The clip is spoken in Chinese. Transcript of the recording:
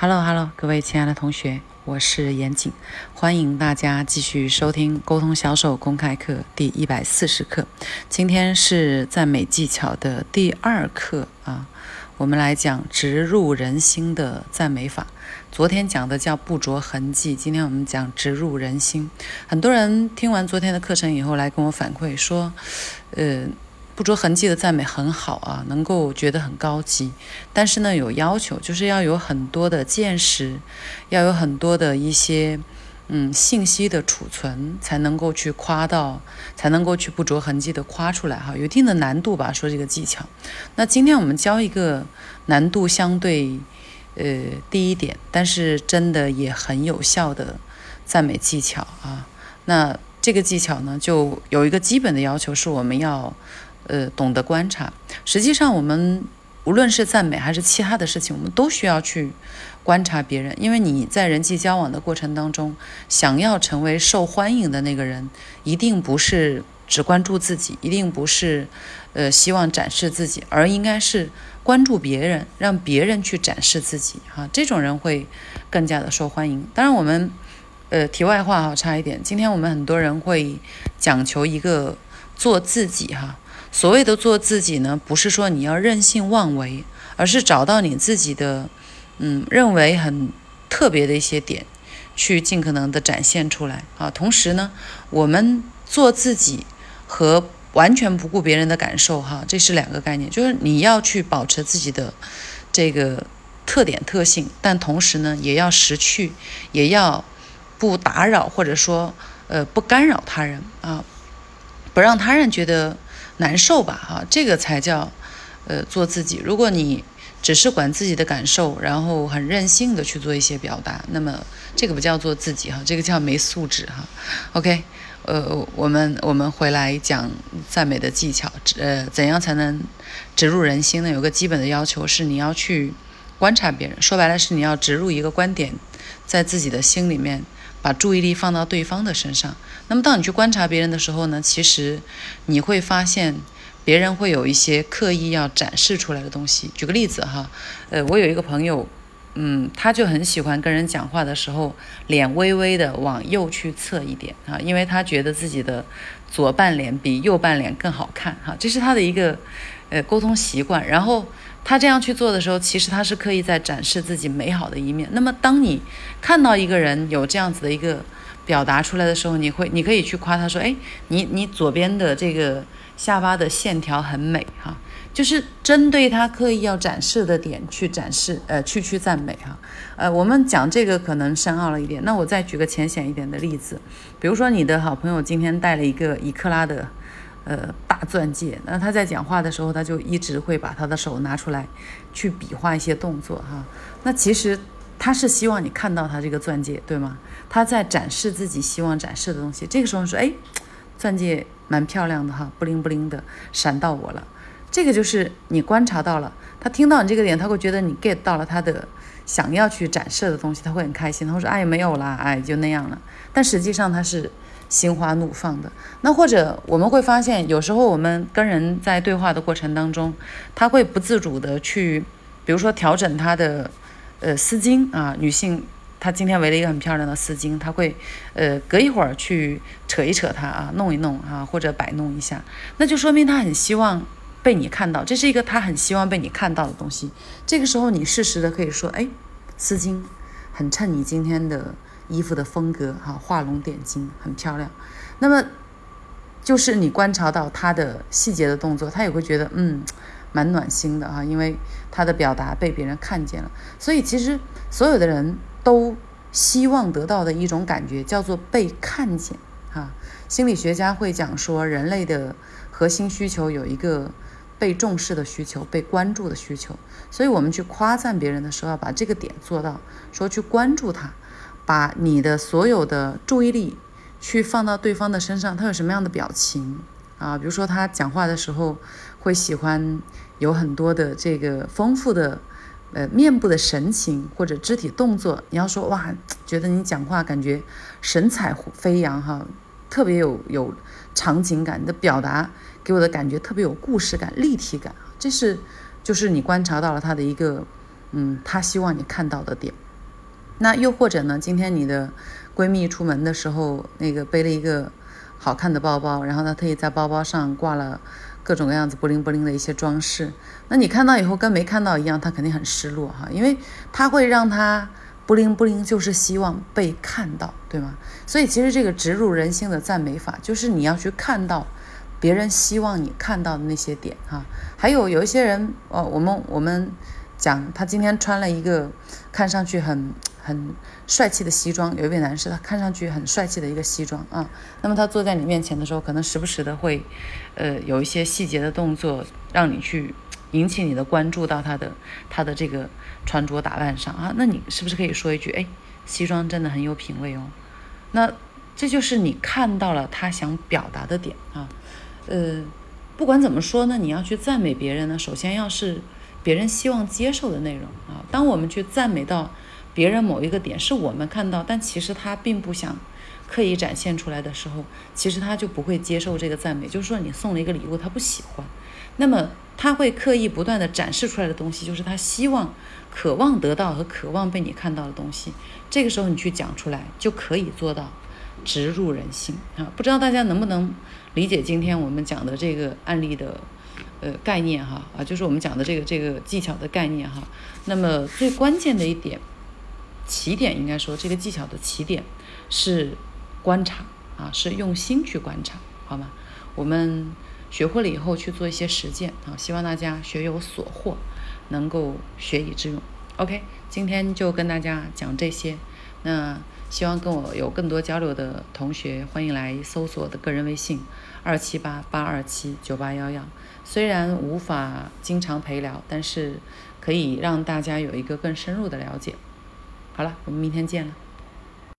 Hello Hello，各位亲爱的同学，我是严谨，欢迎大家继续收听沟通销售公开课第一百四十课。今天是赞美技巧的第二课啊，我们来讲植入人心的赞美法。昨天讲的叫不着痕迹，今天我们讲植入人心。很多人听完昨天的课程以后来跟我反馈说，呃。不着痕迹的赞美很好啊，能够觉得很高级，但是呢有要求，就是要有很多的见识，要有很多的一些嗯信息的储存，才能够去夸到，才能够去不着痕迹的夸出来哈，有一定的难度吧，说这个技巧。那今天我们教一个难度相对呃低一点，但是真的也很有效的赞美技巧啊。那这个技巧呢，就有一个基本的要求，是我们要。呃，懂得观察。实际上，我们无论是赞美还是其他的事情，我们都需要去观察别人。因为你在人际交往的过程当中，想要成为受欢迎的那个人，一定不是只关注自己，一定不是呃希望展示自己，而应该是关注别人，让别人去展示自己。哈，这种人会更加的受欢迎。当然，我们呃题外话哈，差一点。今天我们很多人会讲求一个做自己哈。所谓的做自己呢，不是说你要任性妄为，而是找到你自己的，嗯，认为很特别的一些点，去尽可能的展现出来啊。同时呢，我们做自己和完全不顾别人的感受，哈，这是两个概念。就是你要去保持自己的这个特点特性，但同时呢，也要识趣，也要不打扰或者说呃不干扰他人啊，不让他人觉得。难受吧，哈，这个才叫，呃，做自己。如果你只是管自己的感受，然后很任性的去做一些表达，那么这个不叫做自己，哈，这个叫没素质，哈。OK，呃，我们我们回来讲赞美的技巧，呃，怎样才能植入人心呢？有个基本的要求是你要去观察别人，说白了是你要植入一个观点在自己的心里面。把注意力放到对方的身上。那么，当你去观察别人的时候呢？其实你会发现，别人会有一些刻意要展示出来的东西。举个例子哈，呃，我有一个朋友，嗯，他就很喜欢跟人讲话的时候，脸微微的往右去侧一点啊，因为他觉得自己的左半脸比右半脸更好看哈，这是他的一个呃沟通习惯。然后。他这样去做的时候，其实他是刻意在展示自己美好的一面。那么，当你看到一个人有这样子的一个表达出来的时候，你会，你可以去夸他说：“哎，你你左边的这个下巴的线条很美哈。”就是针对他刻意要展示的点去展示，呃，去去赞美哈。呃，我们讲这个可能深奥了一点。那我再举个浅显一点的例子，比如说你的好朋友今天带了一个一克拉的。呃，大钻戒。那他在讲话的时候，他就一直会把他的手拿出来，去比划一些动作哈。那其实他是希望你看到他这个钻戒，对吗？他在展示自己希望展示的东西。这个时候说，哎，钻戒蛮漂亮的哈，不灵不灵的，闪到我了。这个就是你观察到了，他听到你这个点，他会觉得你 get 到了他的想要去展示的东西，他会很开心。他会说，哎，没有啦，哎，就那样了。但实际上他是。心花怒放的那，或者我们会发现，有时候我们跟人在对话的过程当中，他会不自主的去，比如说调整他的呃丝巾啊，女性她今天围了一个很漂亮的丝巾，她会呃隔一会儿去扯一扯它啊，弄一弄啊，或者摆弄一下，那就说明她很希望被你看到，这是一个她很希望被你看到的东西。这个时候你适时的可以说，哎，丝巾很衬你今天的。衣服的风格哈，画龙点睛，很漂亮。那么，就是你观察到他的细节的动作，他也会觉得嗯，蛮暖心的哈，因为他的表达被别人看见了。所以其实所有的人都希望得到的一种感觉叫做被看见哈。心理学家会讲说，人类的核心需求有一个被重视的需求，被关注的需求。所以我们去夸赞别人的时候，要把这个点做到，说去关注他。把你的所有的注意力去放到对方的身上，他有什么样的表情啊？比如说他讲话的时候会喜欢有很多的这个丰富的呃面部的神情或者肢体动作。你要说哇，觉得你讲话感觉神采飞扬哈，特别有有场景感，你的表达给我的感觉特别有故事感、立体感。这是就是你观察到了他的一个嗯，他希望你看到的点。那又或者呢，今天你的闺蜜出门的时候，那个背了一个好看的包包，然后呢，特意在包包上挂了各种各样子布灵布灵的一些装饰，那你看到以后跟没看到一样，她肯定很失落哈，因为他会让她布灵布灵，就是希望被看到，对吗？所以其实这个植入人心的赞美法，就是你要去看到。别人希望你看到的那些点哈，还有有一些人哦，我们我们讲他今天穿了一个看上去很很帅气的西装，有一位男士他看上去很帅气的一个西装啊，那么他坐在你面前的时候，可能时不时的会呃有一些细节的动作，让你去引起你的关注到他的他的这个穿着打扮上啊，那你是不是可以说一句哎，西装真的很有品味哦？那这就是你看到了他想表达的点啊。呃，不管怎么说呢，你要去赞美别人呢，首先要是别人希望接受的内容啊。当我们去赞美到别人某一个点是我们看到，但其实他并不想刻意展现出来的时候，其实他就不会接受这个赞美。就是说，你送了一个礼物，他不喜欢，那么他会刻意不断的展示出来的东西，就是他希望、渴望得到和渴望被你看到的东西。这个时候你去讲出来，就可以做到。植入人心啊！不知道大家能不能理解今天我们讲的这个案例的呃概念哈啊，就是我们讲的这个这个技巧的概念哈。那么最关键的一点，起点应该说这个技巧的起点是观察啊，是用心去观察，好吗？我们学会了以后去做一些实践啊，希望大家学有所获，能够学以致用。OK，今天就跟大家讲这些，那。希望跟我有更多交流的同学，欢迎来搜索我的个人微信二七八八二七九八幺幺。虽然无法经常陪聊，但是可以让大家有一个更深入的了解。好了，我们明天见了。